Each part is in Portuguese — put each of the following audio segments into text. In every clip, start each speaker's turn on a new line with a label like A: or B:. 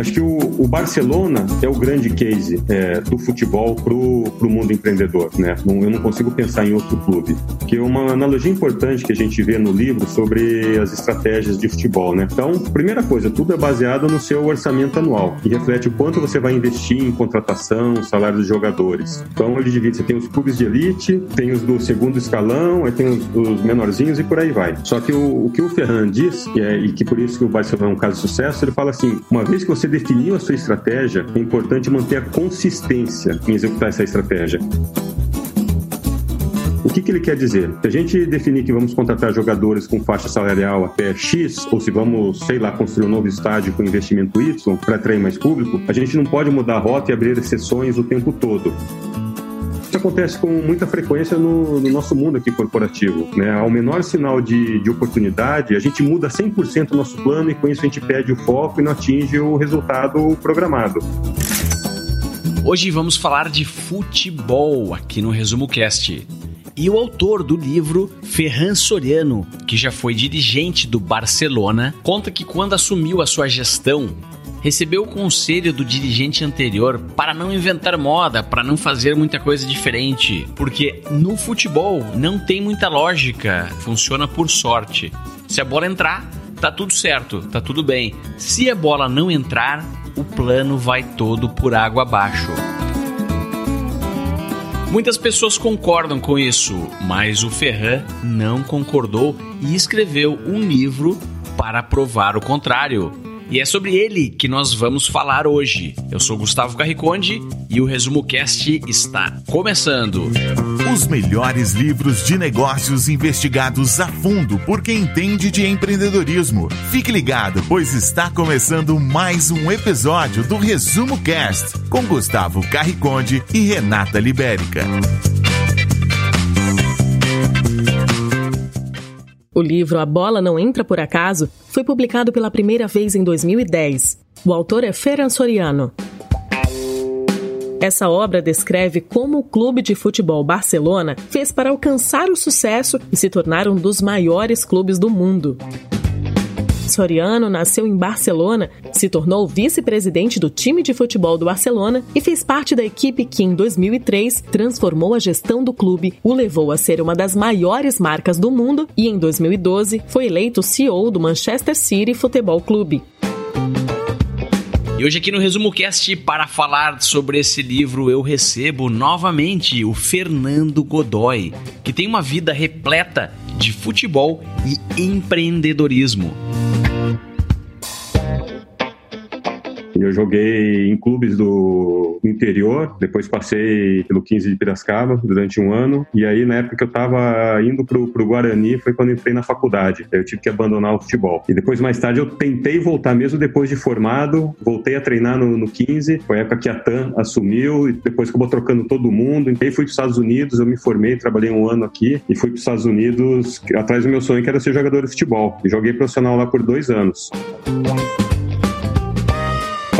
A: Acho que o, o Barcelona é o grande case é, do futebol para o mundo empreendedor. Né? Não, eu não consigo pensar em outro clube. Que é uma analogia importante que a gente vê no livro sobre as estratégias de futebol. Né? Então, primeira coisa, tudo é baseado no seu orçamento anual e reflete o quanto você vai investir em contratação, salário dos jogadores. Então, ele divide: você tem os clubes de elite, tem os do segundo escalão, aí tem os, os menorzinhos e por aí vai. Só que o, o que o Ferran diz, e, é, e que por isso que o Barcelona é um caso de sucesso, ele fala assim: uma vez que você definiu a sua estratégia, é importante manter a consistência em executar essa estratégia. O que, que ele quer dizer? Se a gente definir que vamos contratar jogadores com faixa salarial até X, ou se vamos, sei lá, construir um novo estádio com investimento Y para atrair mais público, a gente não pode mudar a rota e abrir exceções o tempo todo. Isso acontece com muita frequência no, no, nosso mundo aqui corporativo. Né? Ao menor sinal de, de oportunidade, a gente muda 100% o nosso plano e com isso a gente perde o foco e não atinge o resultado programado.
B: Hoje vamos falar de futebol aqui no Resumo Cast e o autor do livro, Ferran Soriano, que já foi dirigente do Barcelona, conta que quando assumiu a sua gestão, recebeu o conselho do dirigente anterior para não inventar moda, para não fazer muita coisa diferente, porque no futebol não tem muita lógica, funciona por sorte. Se a bola entrar, tá tudo certo, tá tudo bem. Se a bola não entrar, o plano vai todo por água abaixo. Muitas pessoas concordam com isso, mas o Ferran não concordou e escreveu um livro para provar o contrário. E é sobre ele que nós vamos falar hoje. Eu sou Gustavo Carriconde e o Resumo Cast está começando.
C: Os melhores livros de negócios investigados a fundo por quem entende de empreendedorismo. Fique ligado, pois está começando mais um episódio do Resumo Cast com Gustavo Carriconde e Renata Libérica.
D: O livro A Bola Não Entra Por Acaso foi publicado pela primeira vez em 2010. O autor é Ferran Soriano. Essa obra descreve como o clube de futebol Barcelona fez para alcançar o sucesso e se tornar um dos maiores clubes do mundo. Soriano nasceu em Barcelona, se tornou vice-presidente do time de futebol do Barcelona e fez parte da equipe que, em 2003, transformou a gestão do clube, o levou a ser uma das maiores marcas do mundo e, em 2012, foi eleito CEO do Manchester City Futebol Clube.
B: E hoje aqui no Resumo Cast, para falar sobre esse livro, eu recebo novamente o Fernando Godoy, que tem uma vida repleta de futebol e empreendedorismo.
A: Eu joguei em clubes do interior, depois passei pelo 15 de Piracicaba durante um ano, e aí na época que eu estava indo pro, pro Guarani foi quando entrei na faculdade. Eu tive que abandonar o futebol. E depois, mais tarde, eu tentei voltar mesmo depois de formado, voltei a treinar no, no 15, foi a época que a TAM assumiu, e depois acabou trocando todo mundo. Então, fui para os Estados Unidos, eu me formei, trabalhei um ano aqui, e fui para os Estados Unidos atrás do meu sonho, que era ser jogador de futebol. E joguei profissional lá por dois anos.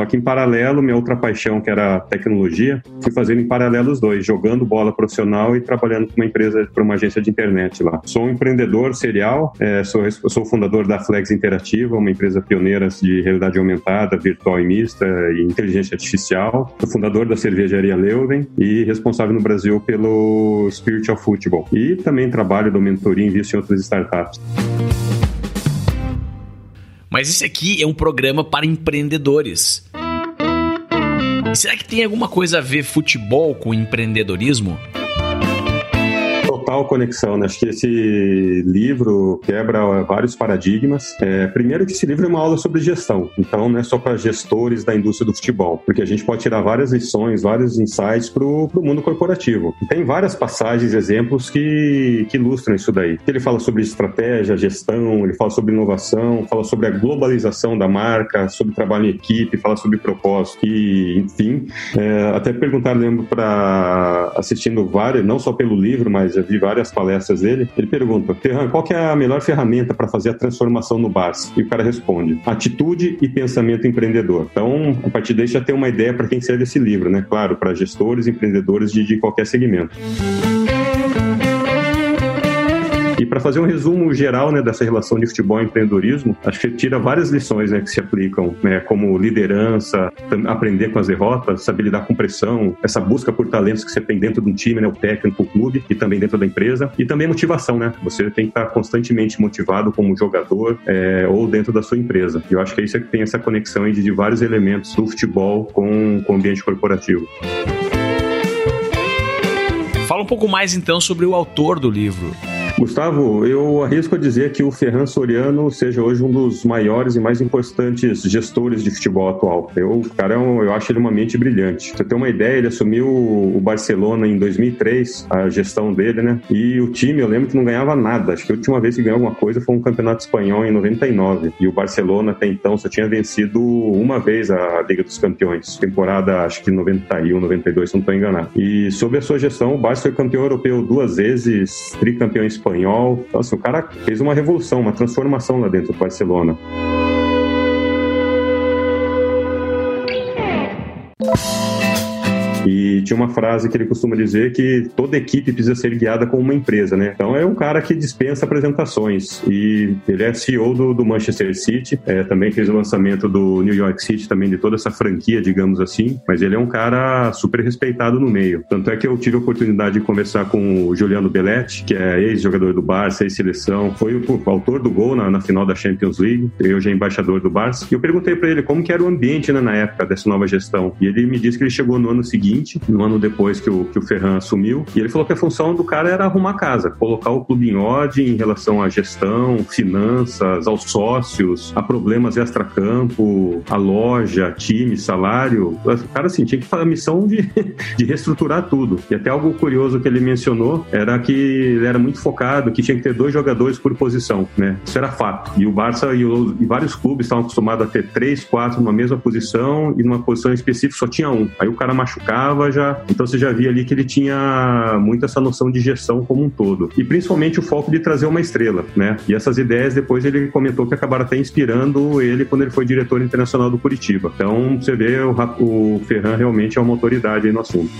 A: Só que em paralelo, minha outra paixão, que era tecnologia, fui fazendo em paralelo os dois, jogando bola profissional e trabalhando com uma empresa, para uma agência de internet lá. Sou um empreendedor serial, é, sou, sou fundador da Flex Interativa, uma empresa pioneira de realidade aumentada, virtual e mista e inteligência artificial. Sou fundador da cervejaria Leuven e responsável no Brasil pelo Spiritual Football. E também trabalho do mentoria e invisto em outras startups.
B: Mas esse aqui é um programa para empreendedores. Será que tem alguma coisa a ver futebol com empreendedorismo?
A: Total conexão, né? Acho que esse livro quebra vários paradigmas. É, primeiro que esse livro é uma aula sobre gestão, então não é só para gestores da indústria do futebol, porque a gente pode tirar várias lições, vários insights para o mundo corporativo. Tem várias passagens, exemplos que, que ilustram isso daí. Ele fala sobre estratégia, gestão, ele fala sobre inovação, fala sobre a globalização da marca, sobre trabalho em equipe, fala sobre propósito e, enfim. É, até perguntaram, lembro, para assistindo vários, não só pelo livro, mas vi várias palestras dele, ele pergunta: Ferran, qual é a melhor ferramenta para fazer a transformação no BAS? E o cara responde: atitude e pensamento empreendedor. Então, a partir daí já tem uma ideia para quem serve esse livro, né? Claro, para gestores, empreendedores de, de qualquer segmento. Para fazer um resumo geral né, dessa relação de futebol e empreendedorismo, acho que tira várias lições né, que se aplicam, né, como liderança, aprender com as derrotas, saber lidar com pressão, essa busca por talentos que você tem dentro de um time, né, o técnico, o clube e também dentro da empresa, e também motivação, né? Você tem que estar constantemente motivado como jogador é, ou dentro da sua empresa. Eu acho que é isso que tem essa conexão de, de vários elementos do futebol com, com o ambiente corporativo.
B: Fala um pouco mais então sobre o autor do livro.
A: Gustavo, eu arrisco a dizer que o Ferran Soriano seja hoje um dos maiores e mais importantes gestores de futebol atual. Eu, cara, eu, é eu acho ele uma mente brilhante. Pra você ter uma ideia, ele assumiu o Barcelona em 2003, a gestão dele, né? E o time, eu lembro que não ganhava nada. Acho que a última vez que ganhou alguma coisa foi um campeonato espanhol em 99. E o Barcelona até então só tinha vencido uma vez a Liga dos Campeões. Temporada, acho que 91, 92, se não estou enganado. E sob a sua gestão, o Barça foi campeão europeu duas vezes, tricampeão espanhol. Então, assim, o cara fez uma revolução, uma transformação lá dentro do Barcelona. Tinha uma frase que ele costuma dizer que toda equipe precisa ser guiada como uma empresa, né? Então é um cara que dispensa apresentações. E ele é CEO do, do Manchester City, é, também fez o lançamento do New York City, também de toda essa franquia, digamos assim. Mas ele é um cara super respeitado no meio. Tanto é que eu tive a oportunidade de conversar com o Juliano Belletti, que é ex-jogador do Barça, ex-seleção, foi o, o, autor do gol na, na, final da Champions League, eu já embaixador do Barça. E eu perguntei para ele como que era o ambiente né, na época dessa nova gestão. E ele me disse que ele chegou no ano seguinte seguinte, um ano depois que o, que o Ferran assumiu, e ele falou que a função do cara era arrumar casa, colocar o clube em ordem em relação à gestão, finanças, aos sócios, a problemas extra-campo, a loja, time, salário. O cara, assim, tinha que fazer a missão de, de reestruturar tudo. E até algo curioso que ele mencionou era que ele era muito focado, que tinha que ter dois jogadores por posição, né? Isso era fato. E o Barça e, o, e vários clubes estavam acostumados a ter três, quatro numa mesma posição e numa posição específica só tinha um. Aí o cara machucava já. Então você já via ali que ele tinha muito essa noção de gestão como um todo. E principalmente o foco de trazer uma estrela, né? E essas ideias depois ele comentou que acabaram até inspirando ele quando ele foi diretor internacional do Curitiba. Então você vê o, o Ferran realmente é uma autoridade no assunto.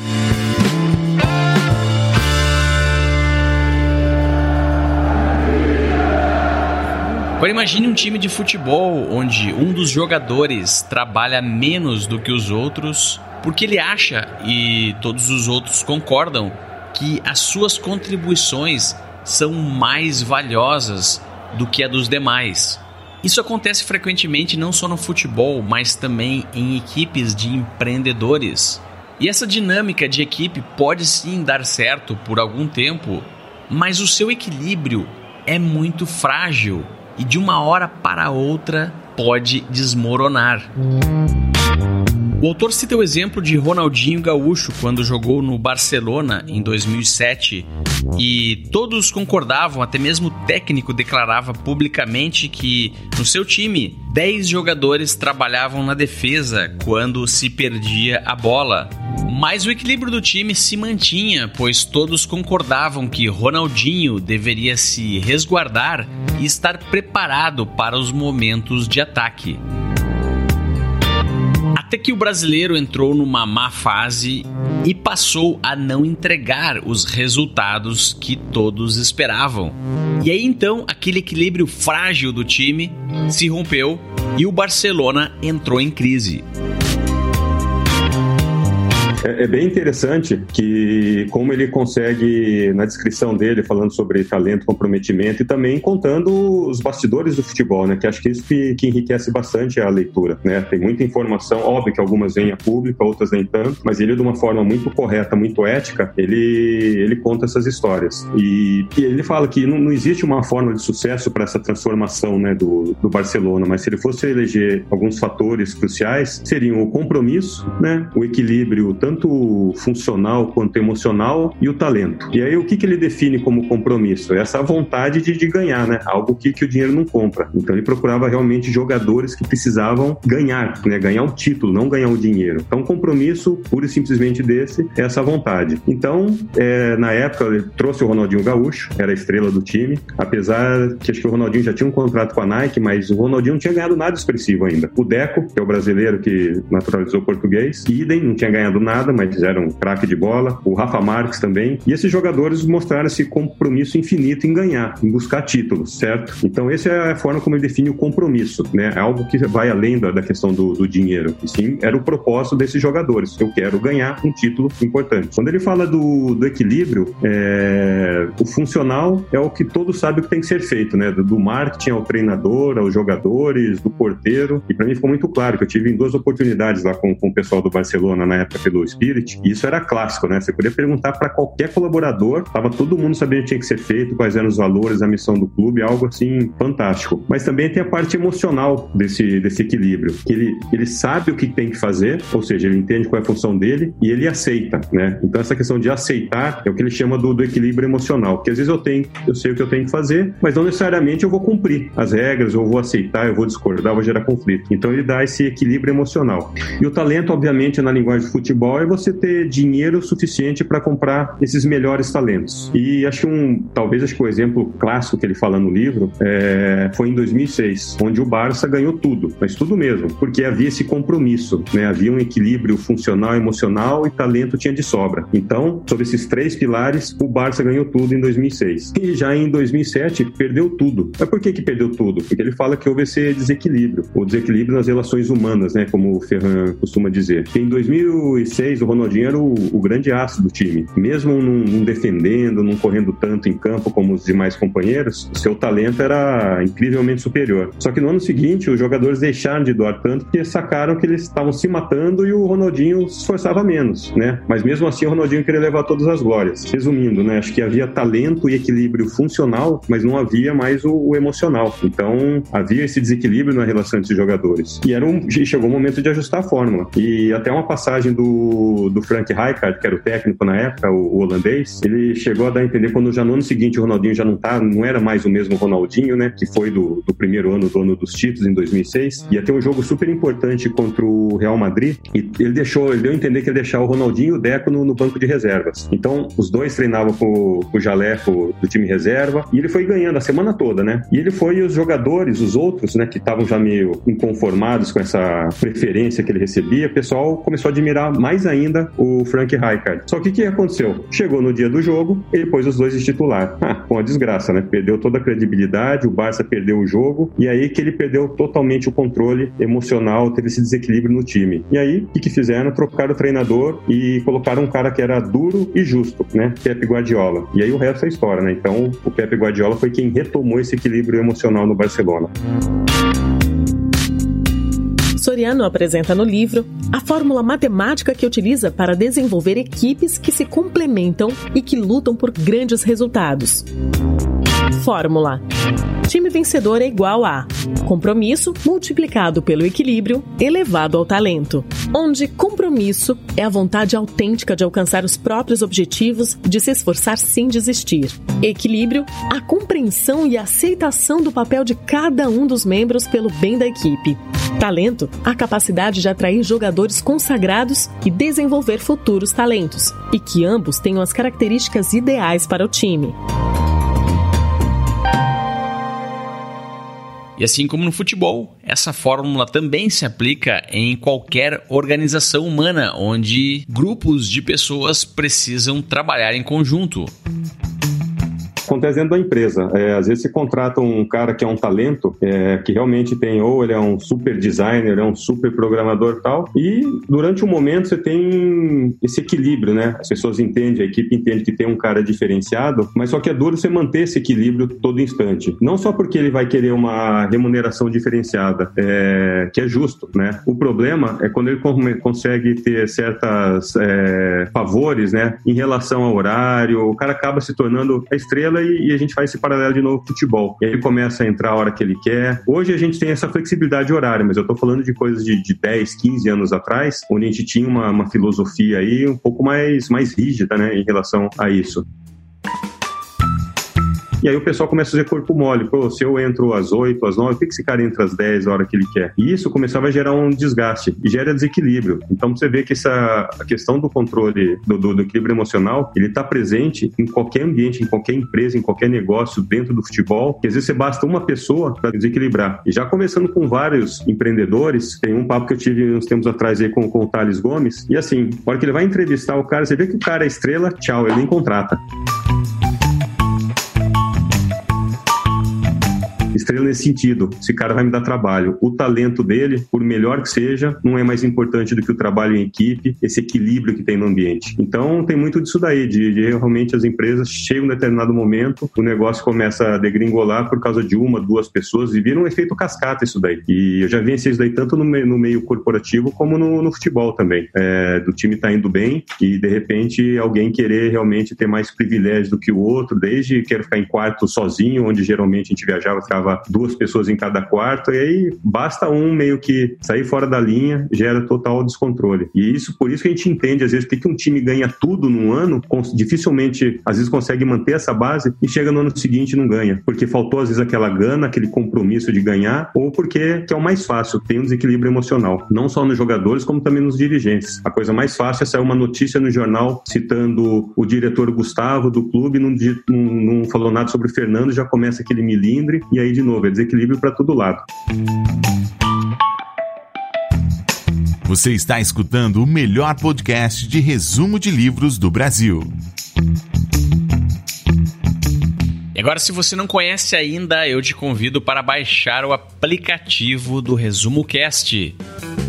B: Agora imagine um time de futebol onde um dos jogadores trabalha menos do que os outros porque ele acha, e todos os outros concordam, que as suas contribuições são mais valiosas do que a dos demais. Isso acontece frequentemente não só no futebol, mas também em equipes de empreendedores. E essa dinâmica de equipe pode sim dar certo por algum tempo, mas o seu equilíbrio é muito frágil e de uma hora para outra pode desmoronar. O autor cita o exemplo de Ronaldinho Gaúcho quando jogou no Barcelona em 2007 e todos concordavam, até mesmo o técnico declarava publicamente que no seu time 10 jogadores trabalhavam na defesa quando se perdia a bola. Mas o equilíbrio do time se mantinha, pois todos concordavam que Ronaldinho deveria se resguardar e estar preparado para os momentos de ataque. Até que o brasileiro entrou numa má fase e passou a não entregar os resultados que todos esperavam. E aí então aquele equilíbrio frágil do time se rompeu e o Barcelona entrou em crise.
A: É, é, bem interessante que como ele consegue, na descrição dele, falando sobre talento, comprometimento e também contando os bastidores do futebol, né? Que acho que isso que, que enriquece bastante a leitura, né? Tem muita informação, óbvio que algumas vêm a público, outras nem tanto, mas ele de uma forma muito correta, muito ética, ele, ele conta essas histórias. E, e ele fala que não, não, existe uma forma de sucesso para essa transformação, né, do, do Barcelona, mas se ele fosse eleger alguns fatores cruciais, seriam o compromisso, né, o equilíbrio tanto tanto funcional quanto emocional e o talento. E aí o que, que ele define como compromisso? Essa vontade de, de ganhar, né? Algo que, que o dinheiro não compra. Então ele procurava realmente jogadores que precisavam ganhar, né? Ganhar um título, não ganhar o dinheiro. Então compromisso, pura e simplesmente desse, é essa vontade. Então, é, na época, ele trouxe o Ronaldinho Gaúcho, era a estrela do time, apesar que acho que o Ronaldinho já tinha um contrato com a Nike, mas o Ronaldinho não tinha ganhado nada expressivo ainda. O Deco, que é o brasileiro que naturalizou português, idem, não tinha ganhado nada nada, mas eram craque de bola. O Rafa Marques também. E esses jogadores mostraram esse compromisso infinito em ganhar, em buscar títulos, certo? Então, essa é a forma como ele define o compromisso, né? É algo que vai além da, da questão do, do, dinheiro. E sim, era o propósito desses jogadores. Eu quero ganhar um título importante. Quando ele fala do, do equilíbrio, é, o funcional é o que todos sabem que tem que ser feito, né? Do, do marketing ao treinador, aos jogadores, do porteiro. E para mim ficou muito claro que eu tive em duas oportunidades lá com, com o pessoal do Barcelona na época pelo Spirit. E isso era clássico, né? Você podia perguntar para qualquer colaborador, tava todo mundo sabendo o que tinha que ser feito, quais eram os valores, a missão do clube, algo assim fantástico. Mas também tem a parte emocional desse, desse equilíbrio, que ele, ele sabe o que tem que fazer, ou seja, ele entende qual é a função dele e ele aceita, né? Então essa questão de aceitar é o que ele chama do, do equilíbrio emocional, que às vezes eu tenho, eu sei o que eu tenho que fazer, mas não necessariamente eu vou cumprir as regras, eu vou aceitar, eu vou discordar, eu vou gerar conflito. Então ele dá esse equilíbrio emocional. E o talento, obviamente, na linguagem de futebol é você ter dinheiro suficiente para comprar esses melhores talentos. E acho que um, talvez acho que o exemplo clássico que ele fala no livro é, foi em 2006, onde o Barça ganhou tudo, mas tudo mesmo, porque havia esse compromisso, né? Havia um equilíbrio funcional, emocional e talento tinha de sobra. Então, sobre esses três pilares, o Barça ganhou tudo em 2006. E já em 2007 perdeu tudo. Mas por que que perdeu tudo? Porque ele fala que houve esse desequilíbrio, o desequilíbrio nas relações humanas, né? Como o Ferran costuma dizer. Em 2006 o Ronaldinho era o, o grande aço do time, mesmo não, não defendendo, não correndo tanto em campo como os demais companheiros, seu talento era incrivelmente superior. Só que no ano seguinte, os jogadores deixaram de doar tanto porque sacaram que eles estavam se matando e o Ronaldinho se esforçava menos, né? Mas mesmo assim, o Ronaldinho queria levar todas as glórias. Resumindo, né? Acho que havia talento e equilíbrio funcional, mas não havia mais o, o emocional. Então, havia esse desequilíbrio na relação entre os jogadores. E era um, chegou o momento de ajustar a fórmula. E até uma passagem do, do Frank Rijkaard, que era o técnico na época, o, o holandês, ele chegou a dar a entender quando já no ano seguinte o Ronaldinho já não tá, não era mais o mesmo Ronaldinho, né? Que foi do, do primeiro ano dono dos títulos em 2006. Ia ter um jogo super importante contra o Real Madrid e ele deixou, ele deu a entender que ia deixar o Ronaldinho e o Deco no, no banco de reservas. Então, os dois treinavam com, com o jaleco do time reserva e ele foi ganhando a semana toda, né? E ele foi e os jogadores, os outros, né, que estavam já meio inconformados com essa preferência que ele recebia, o pessoal começou a admirar mais ainda o Frank Rijkaard. Só que o que aconteceu? Chegou no dia do jogo, ele pôs os dois de titular. Ah, uma desgraça, né? Perdeu toda a credibilidade, o Barça perdeu o jogo, e aí que ele perdeu totalmente o controle emocional, teve esse desequilíbrio no time. E aí, o que, que fizeram? Trocaram o treinador e colocaram um cara que era duro e justo, né? Pepe Guardiola. E aí o resto é história, né? Então, o Pepe Guardiola foi quem retomou esse equilíbrio emocional no Barcelona.
D: Soriano apresenta no livro a fórmula matemática que utiliza para desenvolver equipes que se complementam e que lutam por grandes resultados. Fórmula: Time vencedor é igual a compromisso multiplicado pelo equilíbrio elevado ao talento, onde compromisso é a vontade autêntica de alcançar os próprios objetivos, de se esforçar sem desistir. Equilíbrio, a compreensão e aceitação do papel de cada um dos membros pelo bem da equipe. Talento, a capacidade de atrair jogadores consagrados e desenvolver futuros talentos, e que ambos tenham as características ideais para o time.
B: E assim como no futebol, essa fórmula também se aplica em qualquer organização humana onde grupos de pessoas precisam trabalhar em conjunto
A: acontece dentro da empresa. É, às vezes você contrata um cara que é um talento, é, que realmente tem, ou ele é um super designer, é um super programador tal, e durante um momento você tem esse equilíbrio, né? As pessoas entendem, a equipe entende que tem um cara diferenciado, mas só que é duro você manter esse equilíbrio todo instante. Não só porque ele vai querer uma remuneração diferenciada, é, que é justo, né? O problema é quando ele consegue ter certas é, favores, né? Em relação ao horário, o cara acaba se tornando a estrela e, e, a gente faz esse paralelo de novo futebol. Ele começa a entrar a hora que ele quer. Hoje a gente tem essa flexibilidade horária, mas eu tô falando de coisas de, de 10, 15 anos atrás, onde a gente tinha uma, uma filosofia aí um pouco mais, mais rígida, né, em relação a isso. E aí o pessoal começa a fazer corpo mole. Pô, se eu entro às 8, às 9, por que esse cara entra às 10, a hora que ele quer? E isso começava a gerar um desgaste e gera desequilíbrio. Então você vê que essa a questão do controle do, do, do equilíbrio emocional, ele está presente em qualquer ambiente, em qualquer empresa, em qualquer negócio dentro do futebol. Que às vezes você basta uma pessoa para desequilibrar. E já começando com vários empreendedores, tem um papo que eu tive uns tempos atrás aí com, com o Thales Gomes, e assim, na hora que ele vai entrevistar o cara, você vê que o cara é estrela, tchau, ele nem contrata. Estrela nesse sentido. Esse cara vai me dar trabalho. O talento dele, por melhor que seja, não é mais importante do que o trabalho em equipe, esse equilíbrio que tem no ambiente. Então, tem muito disso daí, de, de realmente as empresas chegam um determinado momento, o negócio começa a degringolar por causa de uma, duas pessoas e vira um efeito cascata isso daí. E eu já vi isso daí tanto no meio, no meio corporativo como no, no futebol também. É, do time tá indo bem e de repente alguém querer realmente ter mais privilégio do que o outro, desde querer ficar em quarto sozinho, onde geralmente a gente viajava, ficava duas pessoas em cada quarto, e aí basta um meio que sair fora da linha, gera total descontrole. E isso, por isso que a gente entende, às vezes, que um time ganha tudo num ano, dificilmente, às vezes, consegue manter essa base e chega no ano seguinte e não ganha. Porque faltou, às vezes, aquela gana, aquele compromisso de ganhar, ou porque que é o mais fácil, tem um desequilíbrio emocional. Não só nos jogadores, como também nos dirigentes. A coisa mais fácil é sair uma notícia no jornal citando o diretor Gustavo do clube, não, não, não falou nada sobre o Fernando, já começa aquele milindre, e aí de novo, é desequilíbrio para todo lado.
C: Você está escutando o melhor podcast de resumo de livros do Brasil.
B: E agora, se você não conhece ainda, eu te convido para baixar o aplicativo do Resumo Cast.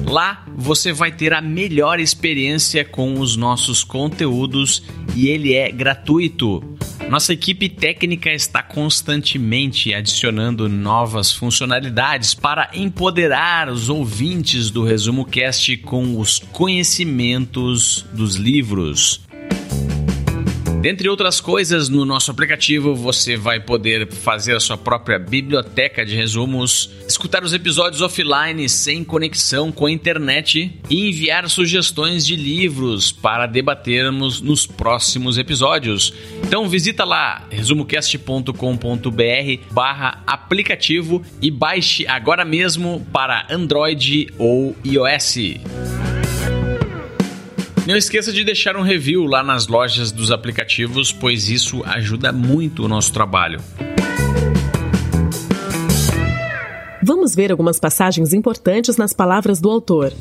B: Lá você vai ter a melhor experiência com os nossos conteúdos e ele é gratuito. Nossa equipe técnica está constantemente adicionando novas funcionalidades para empoderar os ouvintes do Resumo Cast com os conhecimentos dos livros. Dentre outras coisas, no nosso aplicativo você vai poder fazer a sua própria biblioteca de resumos, escutar os episódios offline sem conexão com a internet e enviar sugestões de livros para debatermos nos próximos episódios. Então visita lá resumocast.com.br barra aplicativo e baixe agora mesmo para Android ou iOS. Não esqueça de deixar um review lá nas lojas dos aplicativos, pois isso ajuda muito o nosso trabalho.
D: Vamos ver algumas passagens importantes nas palavras do autor.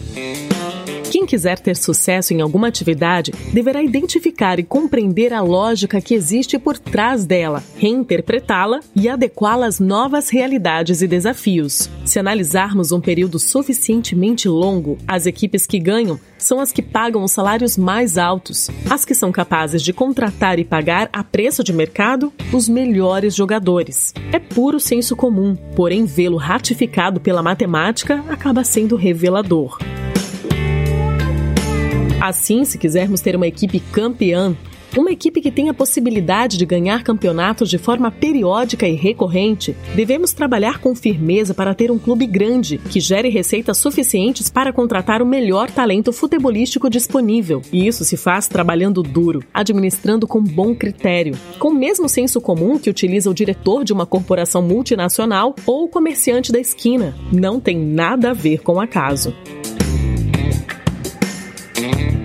D: Quem quiser ter sucesso em alguma atividade deverá identificar e compreender a lógica que existe por trás dela, reinterpretá-la e adequá-la às novas realidades e desafios. Se analisarmos um período suficientemente longo, as equipes que ganham são as que pagam os salários mais altos, as que são capazes de contratar e pagar a preço de mercado os melhores jogadores. É puro senso comum, porém vê-lo ratificado pela matemática acaba sendo revelador. Assim, se quisermos ter uma equipe campeã, uma equipe que tem a possibilidade de ganhar campeonatos de forma periódica e recorrente, devemos trabalhar com firmeza para ter um clube grande, que gere receitas suficientes para contratar o melhor talento futebolístico disponível. E isso se faz trabalhando duro, administrando com bom critério, com o mesmo senso comum que utiliza o diretor de uma corporação multinacional ou o comerciante da esquina. Não tem nada a ver com acaso.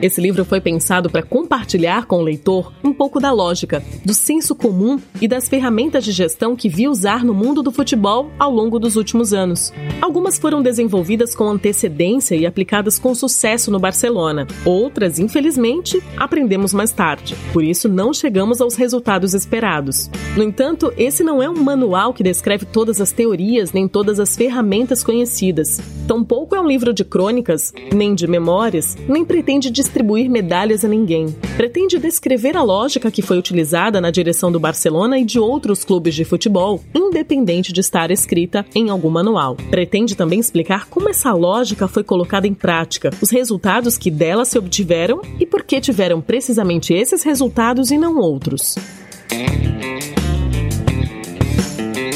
D: Esse livro foi pensado para compartilhar com o leitor um pouco da lógica, do senso comum e das ferramentas de gestão que vi usar no mundo do futebol ao longo dos últimos anos. Algumas foram desenvolvidas com antecedência e aplicadas com sucesso no Barcelona. Outras, infelizmente, aprendemos mais tarde. Por isso, não chegamos aos resultados esperados. No entanto, esse não é um manual que descreve todas as teorias nem todas as ferramentas conhecidas. Tampouco é um livro de crônicas, nem de memórias, nem pretende distribuir medalhas a ninguém. Pretende descrever a lógica que foi utilizada na direção do Barcelona e de outros clubes de futebol, independente de estar escrita em algum manual. Pretende também explicar como essa lógica foi colocada em prática, os resultados que dela se obtiveram e por que tiveram precisamente esses resultados e não outros.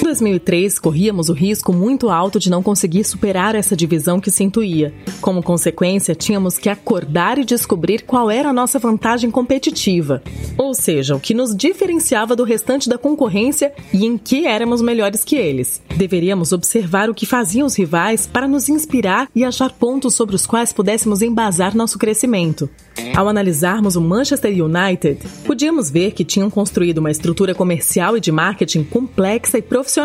D: 2003, corríamos o risco muito alto de não conseguir superar essa divisão que se intuía. Como consequência, tínhamos que acordar e descobrir qual era a nossa vantagem competitiva, ou seja, o que nos diferenciava do restante da concorrência e em que éramos melhores que eles. Deveríamos observar o que faziam os rivais para nos inspirar e achar pontos sobre os quais pudéssemos embasar nosso crescimento. Ao analisarmos o Manchester United, podíamos ver que tinham construído uma estrutura comercial e de marketing complexa e profissional,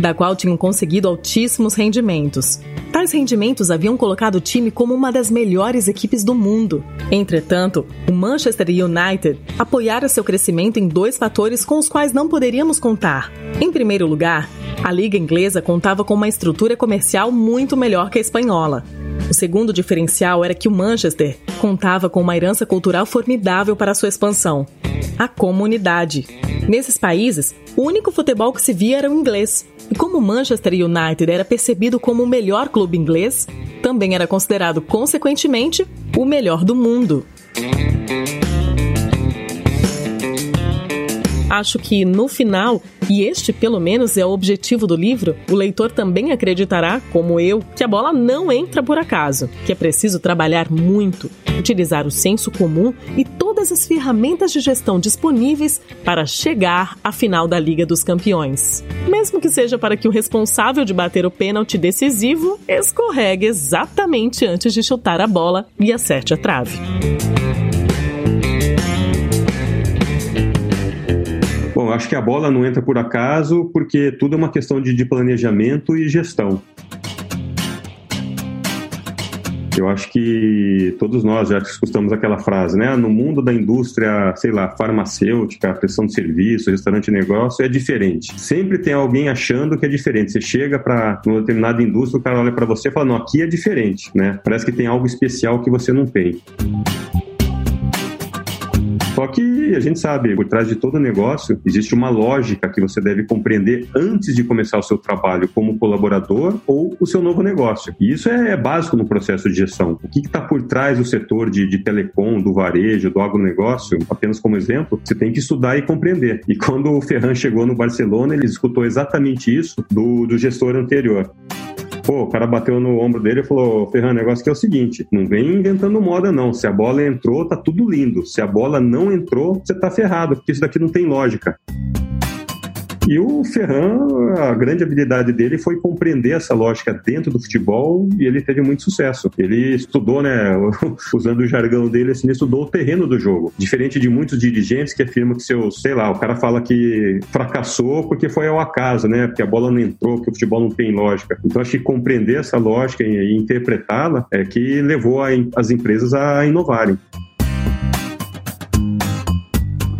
D: da qual tinham conseguido altíssimos rendimentos. Tais rendimentos haviam colocado o time como uma das melhores equipes do mundo. Entretanto, o Manchester United apoiara seu crescimento em dois fatores com os quais não poderíamos contar. Em primeiro lugar, a liga inglesa contava com uma estrutura comercial muito melhor que a espanhola. O segundo diferencial era que o Manchester contava com uma herança cultural formidável para sua expansão: a comunidade. Nesses países, o único futebol que se via era o inglês. E como Manchester United era percebido como o melhor clube inglês, também era considerado, consequentemente, o melhor do mundo. Acho que, no final, e este pelo menos é o objetivo do livro, o leitor também acreditará, como eu, que a bola não entra por acaso, que é preciso trabalhar muito, utilizar o senso comum e todas as ferramentas de gestão disponíveis para chegar à final da Liga dos Campeões. Mesmo que seja para que o responsável de bater o pênalti decisivo escorregue exatamente antes de chutar a bola e acerte a trave.
A: Acho que a bola não entra por acaso, porque tudo é uma questão de, de planejamento e gestão. Eu acho que todos nós já escutamos aquela frase, né? No mundo da indústria, sei lá, farmacêutica, prestação de serviço, restaurante de negócio, é diferente. Sempre tem alguém achando que é diferente. Você chega para uma determinada indústria, o cara olha para você e fala: não, aqui é diferente, né? Parece que tem algo especial que você não tem. Só que a gente sabe, por trás de todo negócio, existe uma lógica que você deve compreender antes de começar o seu trabalho como colaborador ou o seu novo negócio. E isso é básico no processo de gestão. O que está por trás do setor de, de telecom, do varejo, do agronegócio, apenas como exemplo, você tem que estudar e compreender. E quando o Ferran chegou no Barcelona, ele escutou exatamente isso do, do gestor anterior. Pô, o cara bateu no ombro dele e falou: Ferran, o negócio que é o seguinte: não vem inventando moda, não. Se a bola entrou, tá tudo lindo. Se a bola não entrou, você tá ferrado, porque isso daqui não tem lógica. E o Ferran, a grande habilidade dele foi compreender essa lógica dentro do futebol e ele teve muito sucesso. Ele estudou, né, usando o jargão dele, assim, estudou o terreno do jogo. Diferente de muitos dirigentes que afirmam que seu, sei lá, o cara fala que fracassou porque foi ao acaso, né, porque a bola não entrou, porque o futebol não tem lógica. Então acho que compreender essa lógica e interpretá-la é que levou as empresas a inovarem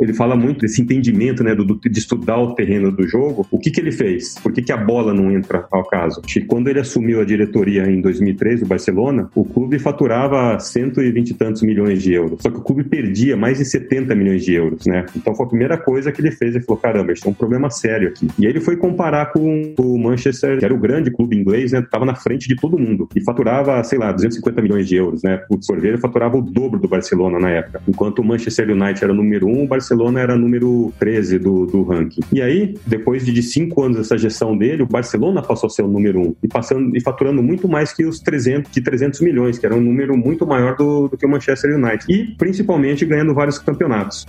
A: ele fala muito desse entendimento, né, do, de estudar o terreno do jogo. O que que ele fez? Por que, que a bola não entra ao caso? Que quando ele assumiu a diretoria em 2003 do Barcelona, o clube faturava 120 e tantos milhões de euros. Só que o clube perdia mais de 70 milhões de euros, né? Então foi a primeira coisa que ele fez. Ele falou, caramba, isso é um problema sério aqui. E aí ele foi comparar com o Manchester, que era o grande clube inglês, né? Tava na frente de todo mundo. E faturava, sei lá, 250 milhões de euros, né? O Sorveiro faturava o dobro do Barcelona na época. Enquanto o Manchester United era o número um, o Barcelona Barcelona era número 13 do, do ranking. E aí, depois de cinco anos dessa gestão dele, o Barcelona passou a ser o número um e, passando, e faturando muito mais que os 300, que 300 milhões, que era um número muito maior do, do que o Manchester United. E, principalmente, ganhando vários campeonatos.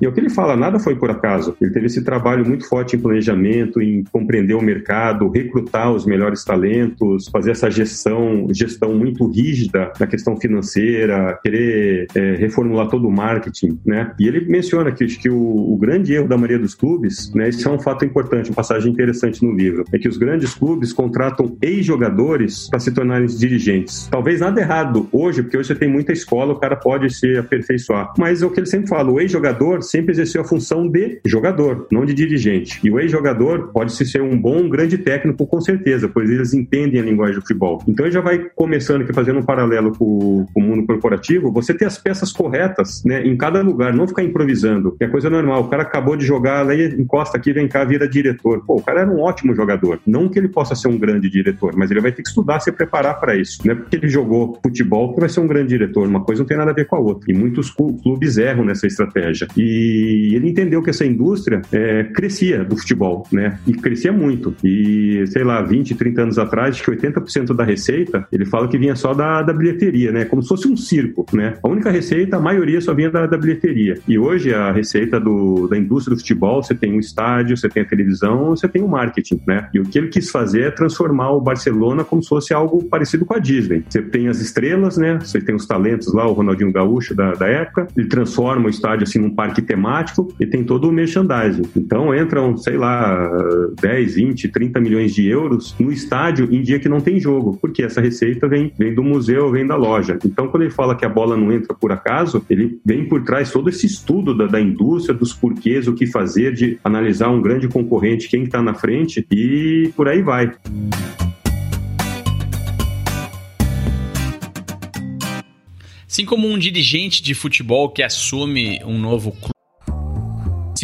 A: E o que ele fala, nada foi por acaso. Ele teve esse trabalho muito forte em planejamento, em compreender o mercado, recrutar os melhores talentos, fazer essa gestão, gestão muito rígida na questão financeira, querer é, reformular todo o marketing, né? E ele menciona que, que o, o, grande erro da maioria dos clubes, né? Isso é um fato importante, uma passagem interessante no livro, é que os grandes clubes contratam ex-jogadores para se tornarem dirigentes. Talvez nada errado hoje, porque hoje você tem muita escola, o cara pode se aperfeiçoar. Mas é o que ele sempre fala, o ex-jogador sempre exerceu a função de jogador, não de dirigente. E o ex-jogador pode ser um bom, um grande técnico, com certeza, pois eles entendem a linguagem do futebol. Então ele já vai começando aqui, fazendo um paralelo com, com o mundo corporativo, você ter as peças corretas né, em cada lugar, não ficar improvisando, que é coisa normal. O cara acabou de jogar, aí encosta aqui, vem cá, vira diretor. Pô, o cara era um ótimo jogador. Não que ele possa ser um grande diretor, mas ele vai ter que estudar, se preparar para isso. Não é porque ele jogou futebol que vai ser um grande diretor. Uma coisa não tem nada a ver com a outra. E muitos clubes erram nessa estratégia. E E ele entendeu que essa indústria é, crescia do futebol, né? E crescia muito. E, sei lá, 20, 30 anos atrás, que 80% da receita, ele fala que vinha só da, da bilheteria, né? Como se fosse um circo, né? A única receita, a maioria só vinha da, da bilheteria. E hoje a receita do, da indústria do futebol, você tem um estádio, você tem a televisão, você tem o marketing, né? E o que ele quis fazer é transformar o Barcelona como se fosse algo parecido com a Disney. Você tem as estrelas, né? Você tem os talentos lá, o Ronaldinho Gaúcho da, da época, ele transforma o estádio assim num parque temático e tem todo o merchandising. Então entram, sei lá, 10, 20, 30 milhões de euros no estádio em dia que não tem jogo, porque essa receita vem, vem do museu, vem da loja. Então quando ele fala que a bola não entra por acaso, ele vem por trás todo esse estudo da, da indústria, dos porquês, o que fazer, de analisar um grande concorrente, quem está na frente e por aí vai.
B: Assim como um dirigente de futebol que assume um novo clube.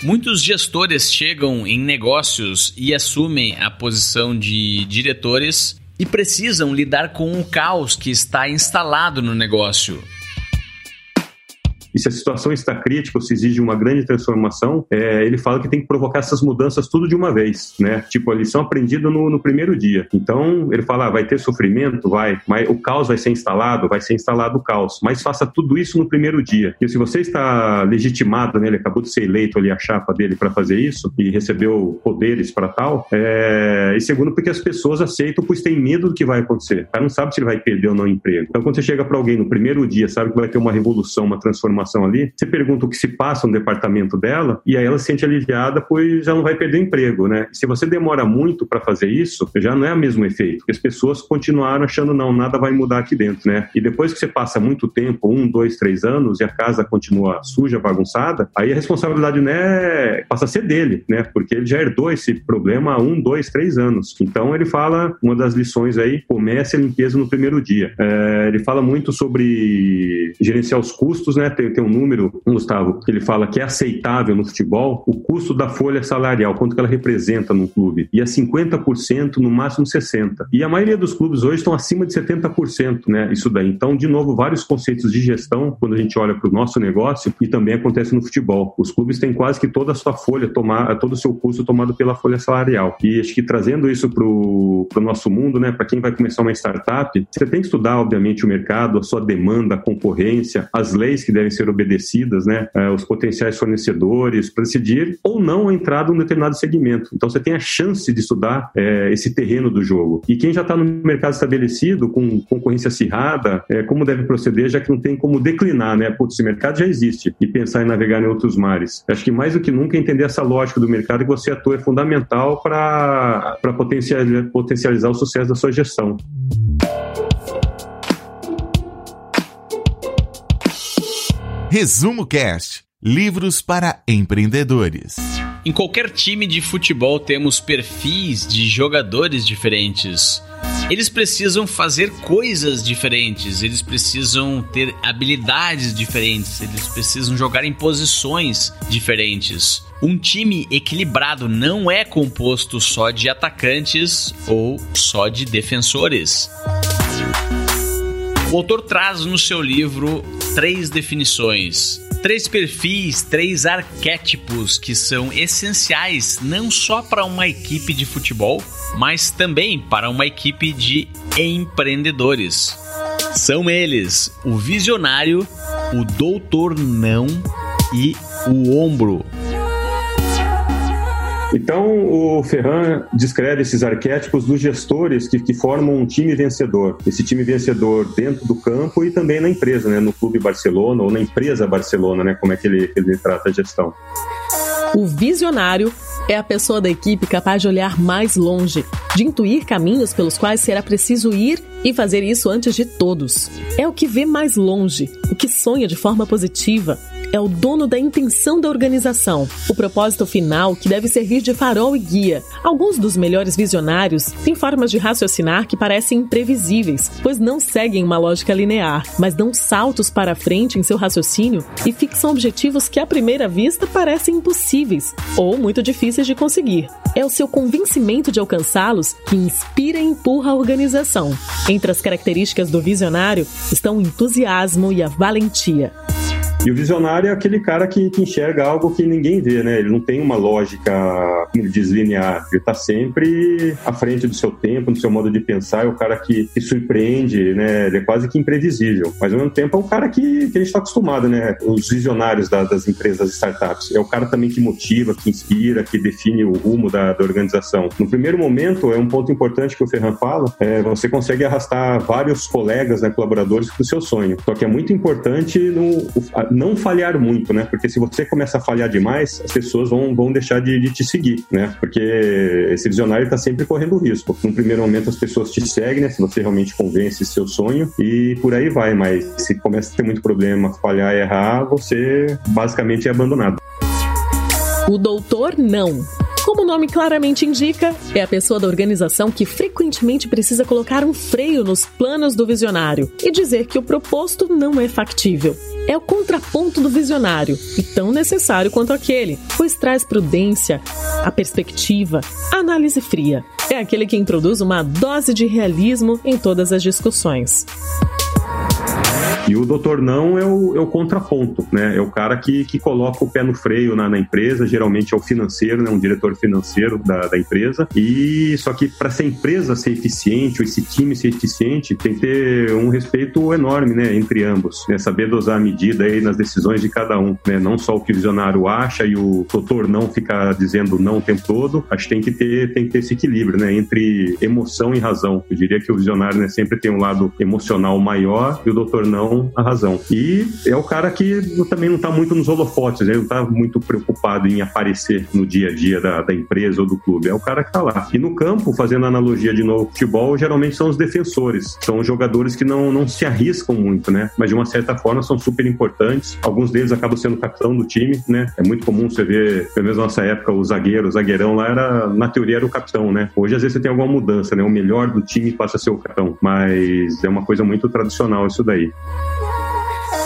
B: Muitos gestores chegam em negócios e assumem a posição de diretores e precisam lidar com o caos que está instalado no negócio.
A: E se a situação está crítica ou se exige uma grande transformação, é, ele fala que tem que provocar essas mudanças tudo de uma vez, né? Tipo, a lição aprendida no, no primeiro dia. Então, ele fala, ah, vai ter sofrimento? Vai. Mas o caos vai ser instalado? Vai ser instalado o caos. Mas faça tudo isso no primeiro dia. E se você está legitimado, né? Ele acabou de ser eleito ali, a chapa dele para fazer isso e recebeu poderes para tal. É... E segundo, porque as pessoas aceitam, pois tem medo do que vai acontecer. O cara não sabe se ele vai perder ou não o emprego. Então, quando você chega para alguém no primeiro dia, sabe que vai ter uma revolução, uma transformação informação ali, você pergunta o que se passa no departamento dela e aí ela se sente aliviada, pois já não vai perder emprego, né? Se você demora muito para fazer isso, já não é o mesmo efeito, as pessoas continuaram achando não, nada vai mudar aqui dentro, né? E depois que você passa muito tempo, um, dois, três anos, e a casa continua suja, bagunçada, aí a responsabilidade né, passa a ser dele, né? Porque ele já herdou esse problema há um, dois, três anos. Então ele fala, uma das lições aí, comece a limpeza no primeiro dia. É, ele fala muito sobre gerenciar os custos, né? Tem, tem um número, Gustavo, que ele fala que é aceitável no futebol o custo da folha salarial, quanto que ela representa num clube. E é 50%, no máximo 60%. E a maioria dos clubes hoje estão acima de 70%, né? Isso daí. Então, de novo, vários conceitos de gestão, quando a gente olha para o nosso negócio, e também acontece no futebol. Os clubes têm quase que toda a sua folha, tomar, todo o seu custo tomado pela folha salarial. E acho que trazendo isso para o nosso mundo, né? Para quem vai começar uma startup, você tem que estudar, obviamente, o mercado, a sua demanda, a concorrência, as leis que devem ser ser obedecidas, né, é, os potenciais fornecedores, para decidir ou não a entrada em um determinado segmento. Então você tem a chance de estudar é, esse terreno do jogo. E quem já está no mercado estabelecido, com concorrência acirrada, é, como deve proceder, já que não tem como declinar, né? Putz, esse mercado já existe e pensar em navegar em outros mares. Acho que mais do que nunca entender essa lógica do mercado que você atua é fundamental para potencializar, potencializar o sucesso da sua gestão.
C: Resumo Cast Livros para empreendedores.
B: Em qualquer time de futebol temos perfis de jogadores diferentes. Eles precisam fazer coisas diferentes, eles precisam ter habilidades diferentes, eles precisam jogar em posições diferentes. Um time equilibrado não é composto só de atacantes ou só de defensores. O autor traz no seu livro três definições, três perfis, três arquétipos que são essenciais não só para uma equipe de futebol, mas também para uma equipe de empreendedores. São eles o visionário, o doutor não e o ombro.
A: Então, o Ferran descreve esses arquétipos dos gestores que, que, formam um time vencedor. Esse time vencedor dentro do campo e também na empresa, né? no Clube Barcelona ou na empresa Barcelona, né? como é que ele, ele trata a gestão.
D: O visionário é a pessoa da equipe capaz de olhar mais longe, de intuir caminhos pelos quais será preciso ir e fazer isso antes de todos. É o que vê mais longe, o que sonha de forma positiva, é o dono da intenção da organização, o propósito final que deve servir de farol e guia. Alguns dos melhores visionários têm formas de raciocinar que parecem imprevisíveis, pois não seguem uma lógica linear, mas dão saltos para frente em seu raciocínio e fixam objetivos que à primeira vista parecem impossíveis ou muito difíceis de conseguir. É o seu convencimento de alcançá-los que inspira e empurra a organização. Entre as características do visionário estão o entusiasmo e a valentia.
A: E o visionário é aquele cara que, que, enxerga algo que ninguém vê, né? Ele não tem uma lógica deslinear. Ele está sempre à frente do seu tempo, do seu modo de pensar. É o cara que, que surpreende, né? Ele é quase que imprevisível. Mas ao mesmo tempo é um cara que, que a gente está acostumado, né? Os visionários da, das empresas startups. É o cara também que motiva, que inspira, que define o rumo da, da organização. No primeiro momento, é um ponto importante que o Ferran fala, é, você consegue arrastar vários colegas, né, colaboradores para o seu sonho. Só que é muito importante no, não falhar muito, né? Porque se você começa a falhar demais, as pessoas vão, vão deixar de, de te seguir, né? Porque esse visionário está sempre correndo risco. No primeiro momento, as pessoas te seguem, né? Se você realmente convence seu sonho e por aí vai. Mas se começa a ter muito problema, falhar errar, você basicamente é abandonado.
D: O doutor não. Como o nome claramente indica, é a pessoa da organização que frequentemente precisa colocar um freio nos planos do visionário e dizer que o proposto não é factível. É o contraponto do visionário e tão necessário quanto aquele, pois traz prudência, a perspectiva, a análise fria. É aquele que introduz uma dose de realismo em todas as discussões.
A: E o doutor não é o, é o contraponto, né? É o cara que, que coloca o pé no freio na, na empresa, geralmente é o financeiro, né? Um diretor financeiro da, da empresa. E só que para essa empresa ser eficiente, ou esse time ser eficiente, tem que ter um respeito enorme, né? Entre ambos, né? Saber dosar a medida aí nas decisões de cada um, né? Não só o que o visionário acha e o doutor não ficar dizendo não o tempo todo. Acho que tem que ter, tem que ter esse equilíbrio, né? Entre emoção e razão. Eu diria que o visionário né, sempre tem um lado emocional maior e o doutor não a razão. E é o cara que também não está muito nos holofotes, ele não está muito preocupado em aparecer no dia a dia da, da, empresa ou do clube. É o cara que está lá. E no campo, fazendo analogia de novo futebol, geralmente são os defensores. São os jogadores que não, não se arriscam muito, né? Mas de uma certa forma são super importantes. Alguns deles acabam sendo capitão do time, né? É muito comum você ver, pelo menos na nossa época, o zagueiro, o zagueirão lá era, na teoria, era o capitão, né? Hoje, às vezes, você tem alguma mudança, né? O melhor do time passa a ser o capitão. Mas é uma coisa muito tradicional isso daí.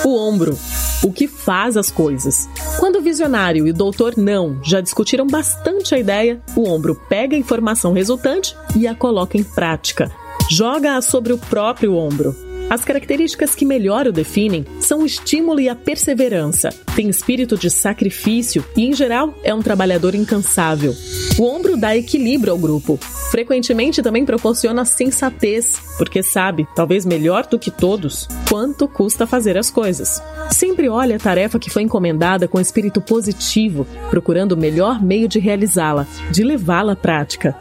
D: O ombro, o que faz as coisas. Quando o visionário e o doutor não já discutiram bastante a ideia, o ombro pega a informação resultante e a coloca em prática. Joga-a sobre o próprio ombro. As características que melhor o definem são o estímulo e a perseverança. Tem espírito de sacrifício e, em geral, é um trabalhador incansável. O ombro dá equilíbrio ao grupo. Frequentemente também proporciona sensatez, porque sabe, talvez melhor do que todos, quanto custa fazer as coisas. Sempre olha a tarefa que foi encomendada com espírito positivo, procurando o melhor meio de realizá-la, de levá-la à prática.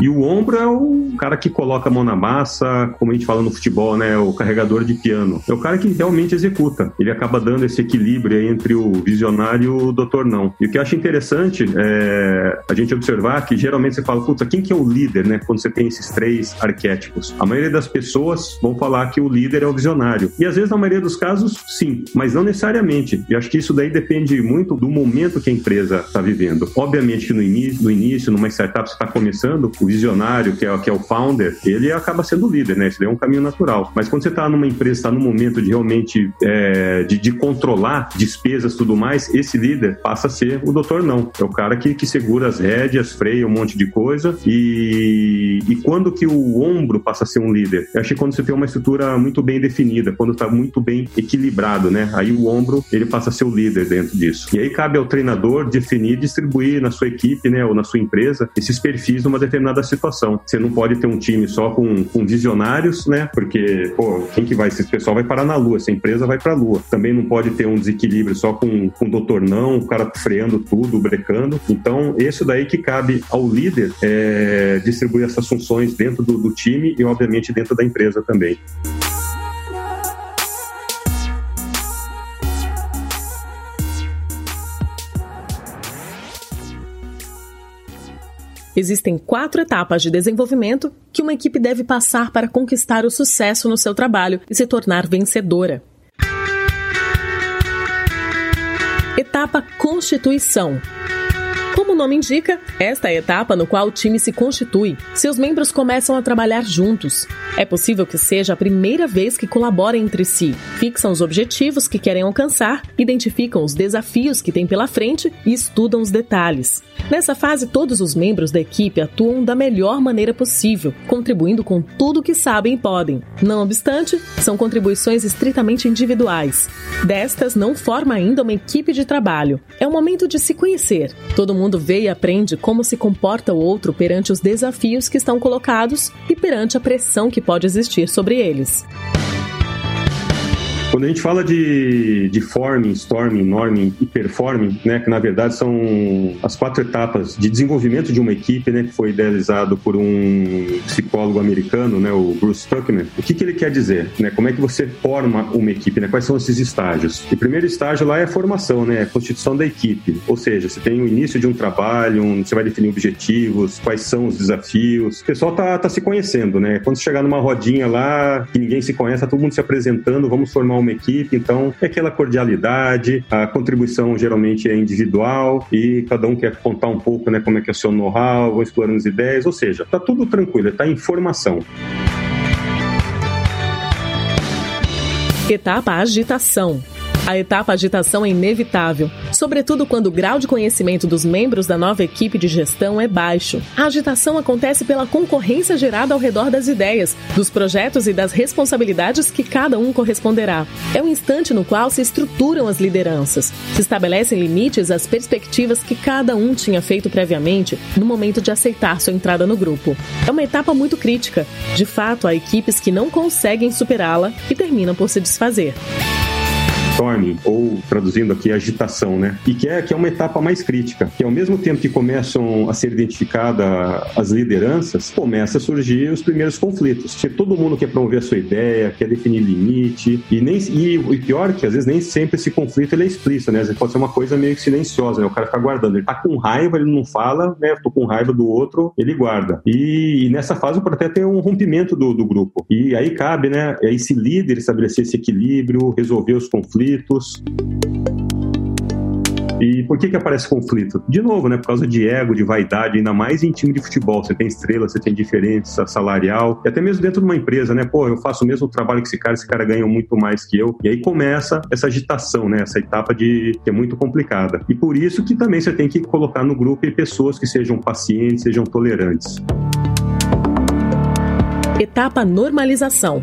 A: E o ombro é o cara que coloca a mão na massa, como a gente fala no futebol, né? O carregador de piano. É o cara que realmente executa. Ele acaba dando esse equilíbrio entre o visionário e o doutor não. E o que eu acho interessante é a gente observar que geralmente você fala, puta, quem que é o líder, né? Quando você tem esses três arquétipos. A maioria das pessoas vão falar que o líder é o visionário. E às vezes, na maioria dos casos, sim, mas não necessariamente. E acho que isso daí depende muito do momento que a empresa está vivendo. Obviamente que no início, no início, numa startup você está começando, o visionário, que é, que é o founder, ele acaba sendo o líder, né? Isso é um caminho natural. Mas quando você está numa empresa, está no momento de realmente é, de, de, controlar despesas tudo mais, esse líder passa a ser o doutor não. É o cara que, que segura as rédeas, freia um monte de coisa e, e quando que o ombro passa a ser um líder? Eu que quando você tem uma estrutura muito bem definida, quando está muito bem equilibrado, né? Aí o ombro, ele passa a ser o líder dentro disso. E aí cabe ao treinador definir, distribuir na sua equipe, né, ou na sua empresa, esses perfis numa determinada determinada situação. Você não pode ter um time só com, com visionários, né? Porque, pô, quem que vai? Esse pessoal vai parar na Lua, essa empresa vai para a Lua. Também não pode ter um desequilíbrio só com, com o doutor não, o cara freando tudo, brecando. Então, isso daí que cabe ao líder é, distribuir essas funções dentro do, do time e, obviamente, dentro da empresa também.
D: Existem quatro etapas de desenvolvimento que uma equipe deve passar para conquistar o sucesso no seu trabalho e se tornar vencedora. Etapa Constituição. Como o nome indica, esta é a etapa no qual o time se constitui. Seus membros começam a trabalhar juntos. É possível que seja a primeira vez que colaborem entre si, fixam os objetivos que querem alcançar, identificam os desafios que têm pela frente e estudam os detalhes. Nessa fase, todos os membros da equipe atuam da melhor maneira possível, contribuindo com tudo que sabem e podem. Não obstante, são contribuições estritamente individuais. Destas, não forma ainda uma equipe de trabalho. É o momento de se conhecer. Todo mundo vê e aprende como se comporta o outro perante os desafios que estão colocados e perante a pressão que pode existir sobre eles.
A: Quando a gente fala de, de forming, storming, norming e performing, né, que na verdade são as quatro etapas de desenvolvimento de uma equipe, né, que foi idealizado por um psicólogo americano, né, o Bruce Tuckman. O que, que ele quer dizer? Né, como é que você forma uma equipe? Né, quais são esses estágios? O primeiro estágio lá é a formação, né, a constituição da equipe. Ou seja, você tem o início de um trabalho, um, você vai definir objetivos, quais são os desafios. O pessoal tá, tá se conhecendo, né? Quando chegar numa rodinha lá, que ninguém se conhece, tá todo mundo se apresentando, vamos formar uma equipe, então é aquela cordialidade, a contribuição geralmente é individual e cada um quer contar um pouco, né, como é que é o seu know-how, vão explorando as ideias, ou seja, tá tudo tranquilo, tá em formação.
D: Etapa agitação. A etapa agitação é inevitável, sobretudo quando o grau de conhecimento dos membros da nova equipe de gestão é baixo. A agitação acontece pela concorrência gerada ao redor das ideias, dos projetos e das responsabilidades que cada um corresponderá. É o instante no qual se estruturam as lideranças, se estabelecem limites às perspectivas que cada um tinha feito previamente no momento de aceitar sua entrada no grupo. É uma etapa muito crítica. De fato, há equipes que não conseguem superá-la e terminam por se desfazer
A: storming, ou traduzindo aqui, agitação, né? E que é, que é uma etapa mais crítica, que ao mesmo tempo que começam a ser identificadas as lideranças, começa a surgir os primeiros conflitos. Se todo mundo quer promover a sua ideia, quer definir limite, e nem e, e pior que às vezes nem sempre esse conflito ele é explícito, né? Às vezes pode ser uma coisa meio que silenciosa, né? O cara fica guardando, ele tá com raiva, ele não fala, né? Tô com raiva do outro, ele guarda. E, e nessa fase pode até ter um rompimento do, do grupo. E aí cabe, né? Esse líder estabelecer esse equilíbrio, resolver os conflitos conflitos. E por que que aparece conflito? De novo, né? Por causa de ego, de vaidade, ainda mais em time de futebol. Você tem estrela, você tem diferença salarial, e até mesmo dentro de uma empresa, né? Pô, eu faço o mesmo trabalho que esse cara, esse cara ganha muito mais que eu. E aí começa essa agitação, né? Essa etapa de que é muito complicada. E por isso que também você tem que colocar no grupo pessoas que sejam pacientes, sejam tolerantes.
D: Etapa normalização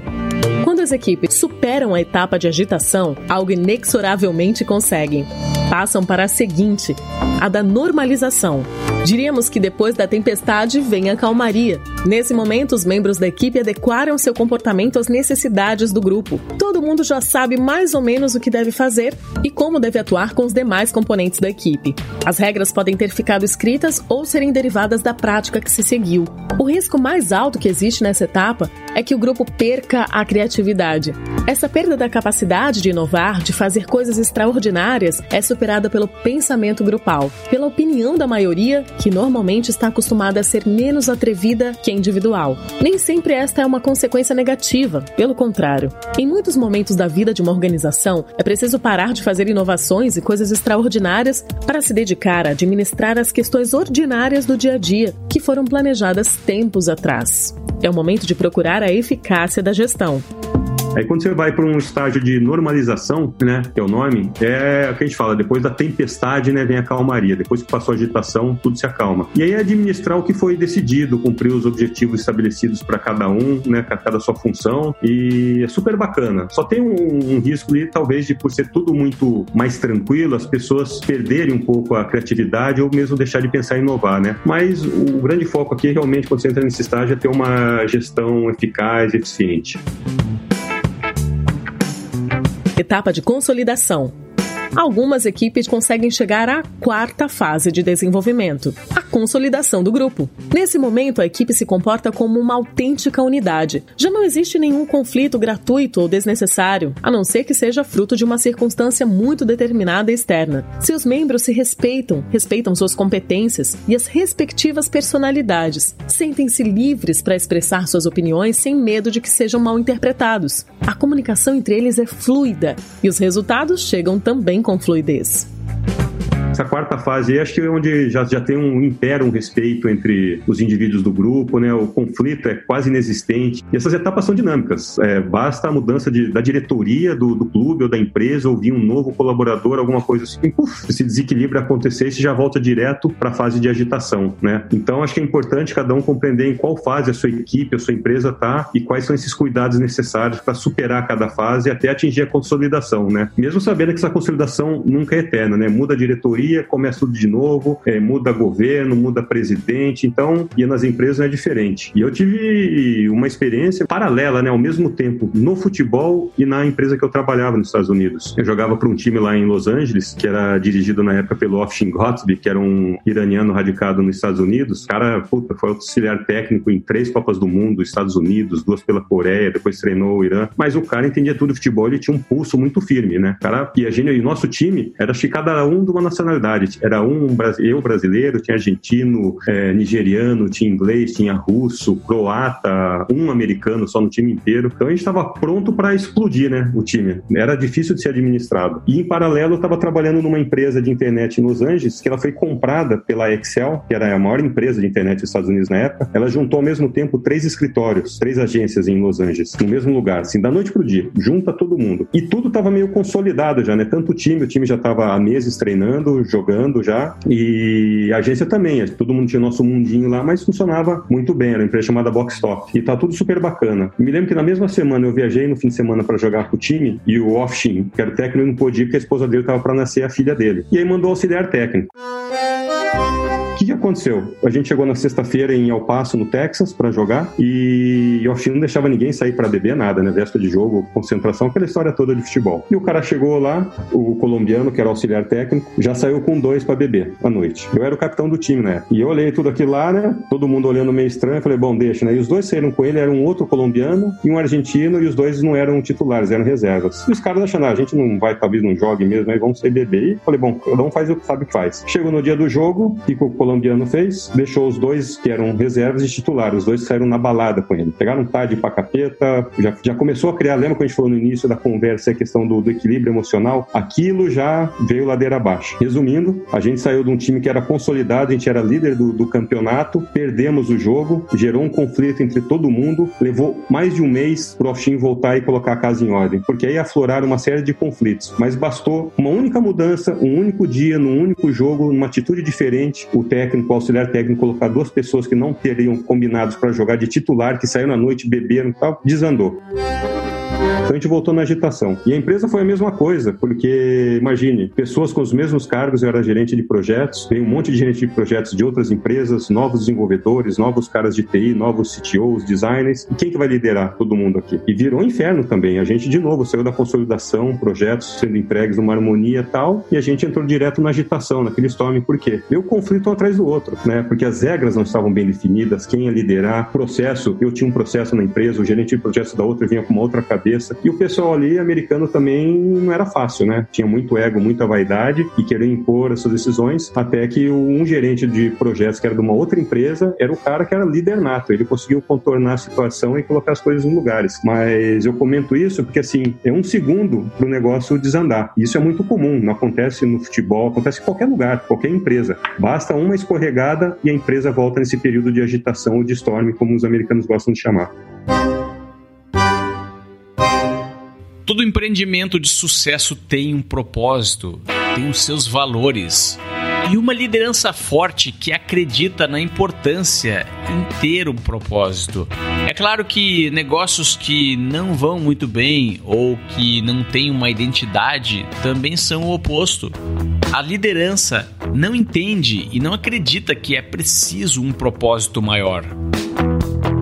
D: quando as equipes superam a etapa de agitação, algo inexoravelmente conseguem. Passam para a seguinte, a da normalização. Diríamos que depois da tempestade vem a calmaria. Nesse momento, os membros da equipe adequaram seu comportamento às necessidades do grupo. Todo mundo já sabe mais ou menos o que deve fazer e como deve atuar com os demais componentes da equipe. As regras podem ter ficado escritas ou serem derivadas da prática que se seguiu. O risco mais alto que existe nessa etapa é que o grupo perca a criatividade. Essa perda da capacidade de inovar, de fazer coisas extraordinárias, é superada pelo pensamento grupal, pela opinião da maioria, que normalmente está acostumada a ser menos atrevida que a individual. Nem sempre esta é uma consequência negativa, pelo contrário. Em muitos momentos da vida de uma organização, é preciso parar de fazer inovações e coisas extraordinárias para se dedicar a administrar as questões ordinárias do dia a dia, que foram planejadas tempos atrás. É o momento de procurar a eficácia da gestão.
A: Aí quando você vai para um estágio de normalização, né, que é o nome, é o que a gente fala, depois da tempestade, né, vem a calmaria. Depois que passou a agitação, tudo se acalma. E aí é administrar o que foi decidido, cumprir os objetivos estabelecidos para cada um, né, cada sua função, e é super bacana. Só tem um, um risco ali, talvez, de por ser tudo muito mais tranquilo, as pessoas perderem um pouco a criatividade ou mesmo deixar de pensar em inovar, né? Mas o grande foco aqui, realmente, quando você entra nesse estágio, é ter uma gestão eficaz e eficiente.
D: Etapa de consolidação. Algumas equipes conseguem chegar à quarta fase de desenvolvimento, a consolidação do grupo. Nesse momento, a equipe se comporta como uma autêntica unidade. Já não existe nenhum conflito gratuito ou desnecessário, a não ser que seja fruto de uma circunstância muito determinada externa. Seus membros se respeitam, respeitam suas competências e as respectivas personalidades. Sentem-se livres para expressar suas opiniões sem medo de que sejam mal interpretados. A comunicação entre eles é fluida e os resultados chegam também com fluidez.
A: Essa quarta fase aí, acho que é onde já, já tem um impera um respeito entre os indivíduos do grupo, né? O conflito é quase inexistente. E essas etapas são dinâmicas. É, basta a mudança de, da diretoria do, do, clube ou da empresa, ou vir um novo colaborador, alguma coisa assim. Puf, esse desequilíbrio acontecer e já volta direto para a fase de agitação, né? Então, acho que é importante cada um compreender em qual fase a sua equipe, a sua empresa está e quais são esses cuidados necessários para superar cada fase até atingir a consolidação, né? Mesmo sabendo que essa consolidação nunca é eterna, né? Muda a diretoria, começa tudo de novo, é, muda governo, muda presidente, então, e nas empresas é diferente. E eu tive uma experiência paralela, né? Ao mesmo tempo, no futebol e na empresa que eu trabalhava nos Estados Unidos. Eu jogava para um time lá em Los Angeles, que era dirigido na época pelo Offshin Gotsby, que era um iraniano radicado nos Estados Unidos. O cara, puta, foi auxiliar técnico em três Copas do Mundo, Estados Unidos, duas pela Coreia, depois treinou o Irã. Mas o cara entendia tudo de futebol, ele tinha um pulso muito firme, né? O cara, e a gente, e nosso time era que cada um de uma nacionalidade. Era um eu brasileiro, tinha argentino, é, nigeriano, tinha inglês, tinha russo, croata, um americano só no time inteiro. Então a gente estava pronto para explodir, né? O time. Era difícil de ser administrado. E em paralelo eu estava trabalhando numa empresa de internet em Los Angeles que ela foi comprada pela Excel, que era a maior empresa de internet dos Estados Unidos na época. Ela juntou ao mesmo tempo três escritórios, três agências em Los Angeles, no mesmo lugar, assim, da noite pro dia, junta todo mundo. E tudo estava meio consolidado já, né? Tanto o time, o time já estava há meses treinando, jogando já, e a agência também. Todo mundo tinha nosso mundinho lá, mas funcionava muito bem. Era uma empresa chamada Boxstop. E tá tudo super bacana. Me lembro que na mesma semana eu viajei no fim de semana para jogar com o time e o Offshin, que era o técnico, não podia porque a esposa dele tava para nascer a filha dele. E aí mandou auxiliar técnico que, que aconteceu? A gente chegou na sexta-feira em El Paso, no Texas, para jogar e o Austin não deixava ninguém sair para beber nada, né? Véspera de jogo, concentração, aquela história toda de futebol. E o cara chegou lá, o colombiano, que era auxiliar técnico, já saiu com dois para beber à noite. Eu era o capitão do time, né? E eu olhei tudo aquilo lá, né? Todo mundo olhando meio estranho. Falei, bom, deixa, né? E os dois saíram com ele, era um outro colombiano e um argentino, e os dois não eram titulares, eram reservas. E os caras achando, ah, a gente não vai, talvez não jogue mesmo, aí vamos sair beber. E falei, bom, cada um faz o que sabe que faz. Chegou no dia do jogo, o que o fez? Deixou os dois que eram reservas e titulares. Os dois saíram na balada com ele. Pegaram tarde pra capeta, já, já começou a criar, lembra quando a gente falou no início da conversa, a questão do, do equilíbrio emocional? Aquilo já veio ladeira abaixo. Resumindo, a gente saiu de um time que era consolidado, a gente era líder do, do campeonato, perdemos o jogo, gerou um conflito entre todo mundo, levou mais de um mês pro Austin voltar e colocar a casa em ordem, porque aí afloraram uma série de conflitos. Mas bastou uma única mudança, um único dia, num único jogo, numa atitude diferente, o técnico, o auxiliar técnico colocar duas pessoas que não teriam combinados para jogar de titular, que saíram na noite, beberam e tal, desandou. Então a gente voltou na agitação. E a empresa foi a mesma coisa, porque imagine, pessoas com os mesmos cargos, eu era gerente de projetos, tem um monte de gerente de projetos de outras empresas, novos desenvolvedores, novos caras de TI, novos CTOs, designers. E quem que vai liderar todo mundo aqui? E virou um inferno também. A gente, de novo, saiu da consolidação, projetos sendo entregues numa harmonia tal, e a gente entrou direto na agitação, naquele storm. Por quê? Veio conflito um atrás do outro, né? Porque as regras não estavam bem definidas, quem ia liderar, processo. Eu tinha um processo na empresa, o gerente de projetos da outra vinha com uma outra cabeça. E o pessoal ali, americano, também não era fácil, né? Tinha muito ego, muita vaidade e querer impor as suas decisões, até que um gerente de projetos que era de uma outra empresa era o cara que era líder nato. Ele conseguiu contornar a situação e colocar as coisas nos lugares. Mas eu comento isso porque, assim, é um segundo para o negócio desandar. Isso é muito comum, não acontece no futebol, acontece em qualquer lugar, qualquer empresa. Basta uma escorregada e a empresa volta nesse período de agitação ou de storm, como os americanos gostam de chamar.
B: Todo empreendimento de sucesso tem um propósito, tem os seus valores e uma liderança forte que acredita na importância em ter um propósito. É claro que negócios que não vão muito bem ou que não têm uma identidade também são o oposto. A liderança não entende e não acredita que é preciso um propósito maior.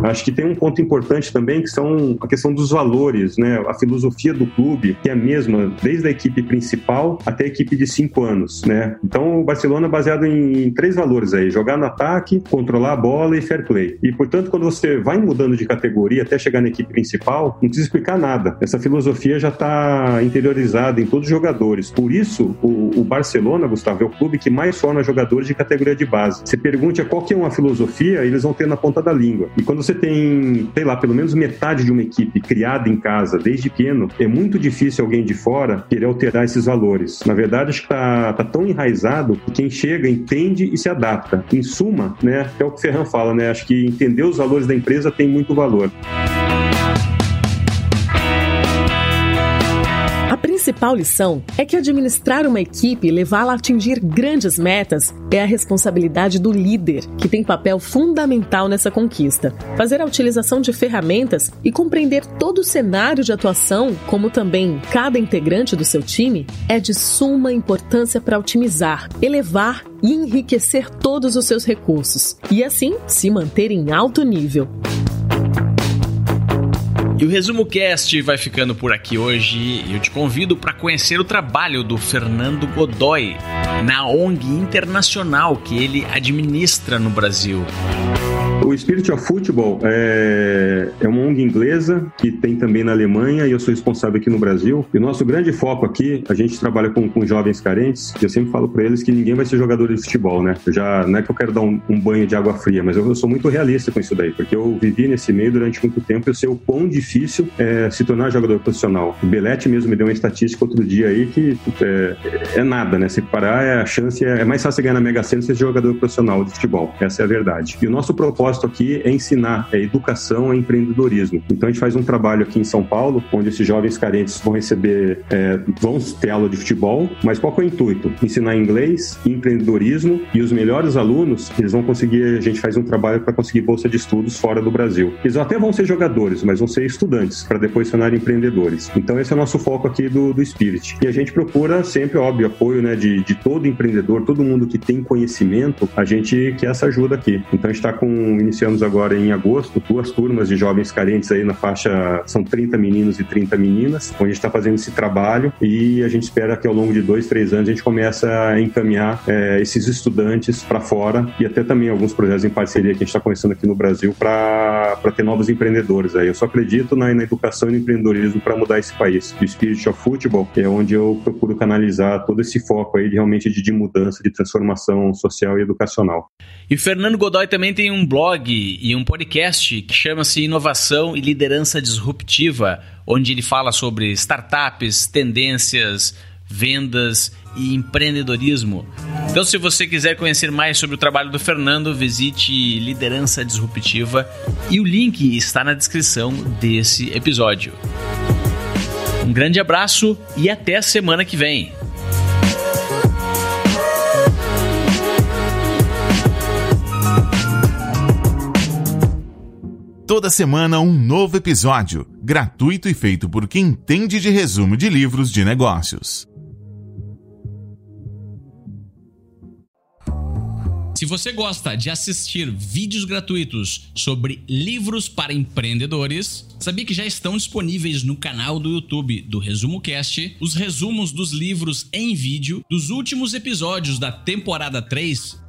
A: Acho que tem um ponto importante também que são a questão dos valores, né? A filosofia do clube, que é a mesma desde a equipe principal até a equipe de cinco anos, né? Então o Barcelona é baseado em três valores aí: jogar no ataque, controlar a bola e fair play. E portanto, quando você vai mudando de categoria até chegar na equipe principal, não precisa explicar nada. Essa filosofia já está interiorizada em todos os jogadores. Por isso, o, o, Barcelona, Gustavo, é o clube que mais forma jogadores de categoria de base. Você pergunta qual que é uma filosofia, eles vão ter na ponta da língua. E quando você tem, sei lá, pelo menos metade de uma equipe criada em casa desde pequeno, é muito difícil alguém de fora querer alterar esses valores. Na verdade, acho que tá, tá tão enraizado que quem chega entende e se adapta. Em suma, né, é o que o Ferran fala, né? Acho que entender os valores da empresa tem muito valor.
D: Principal lição é que administrar uma equipe e levá-la a atingir grandes metas é a responsabilidade do líder, que tem papel fundamental nessa conquista. Fazer a utilização de ferramentas e compreender todo o cenário de atuação, como também cada integrante do seu time, é de suma importância para otimizar, elevar e enriquecer todos os seus recursos e assim se manter em alto nível.
B: E o Resumo Cast vai ficando por aqui hoje eu te convido para conhecer o trabalho do Fernando Godoy na ONG internacional que ele administra no Brasil.
A: O Spirit of Football é, é uma ONG inglesa que tem também na Alemanha e eu sou responsável aqui no Brasil. E o nosso grande foco aqui, a gente trabalha com, com jovens carentes e eu sempre falo para eles que ninguém vai ser jogador de futebol, né? Eu já, não é que eu quero dar um, um banho de água fria, mas eu, eu, sou muito realista com isso daí, porque eu vivi nesse meio durante muito tempo e eu sei o quão difícil é se tornar jogador profissional. O Belete mesmo me deu uma estatística outro dia aí que é, é nada, né? Se parar, é, a chance é, é mais fácil ganhar na Mega Sena ser jogador profissional de futebol. Essa é a verdade. E o nosso propósito propósito aqui é ensinar, é educação, é empreendedorismo. Então a gente faz um trabalho aqui em São Paulo, onde esses jovens carentes vão receber, é, vão ter aula de futebol, mas qual é o intuito? Ensinar inglês, empreendedorismo e os melhores alunos, eles vão conseguir, a gente faz um trabalho para conseguir bolsa de estudos fora do Brasil. Eles até vão ser jogadores, mas vão ser estudantes, para depois se tornarem empreendedores. Então esse é o nosso foco aqui do, do Spirit. E a gente procura sempre, óbvio, apoio né, de, de todo empreendedor, todo mundo que tem conhecimento, a gente quer essa ajuda aqui. Então a gente está com iniciamos agora em agosto duas turmas de jovens carentes aí na faixa, são 30 meninos e 30 meninas, onde a gente está fazendo esse trabalho e a gente espera que ao longo de dois, três anos a gente comece a encaminhar é, esses estudantes para fora e até também alguns projetos em parceria que a gente está começando aqui no Brasil para ter novos empreendedores aí. Eu só acredito na, na educação e no empreendedorismo para mudar esse país. O Spirit of Football é onde eu procuro canalizar todo esse foco aí de, realmente de, de mudança, de transformação social e educacional.
B: E Fernando Godoy também tem um blog e um podcast que chama-se Inovação e Liderança Disruptiva, onde ele fala sobre startups, tendências, vendas e empreendedorismo. Então, se você quiser conhecer mais sobre o trabalho do Fernando, visite Liderança Disruptiva e o link está na descrição desse episódio. Um grande abraço e até a semana que vem.
C: Toda semana um novo episódio, gratuito e feito por quem entende de resumo de livros de negócios.
B: Se você gosta de assistir vídeos gratuitos sobre livros para empreendedores, sabia que já estão disponíveis no canal do YouTube do Resumo Cast os resumos dos livros em vídeo dos últimos episódios da temporada 3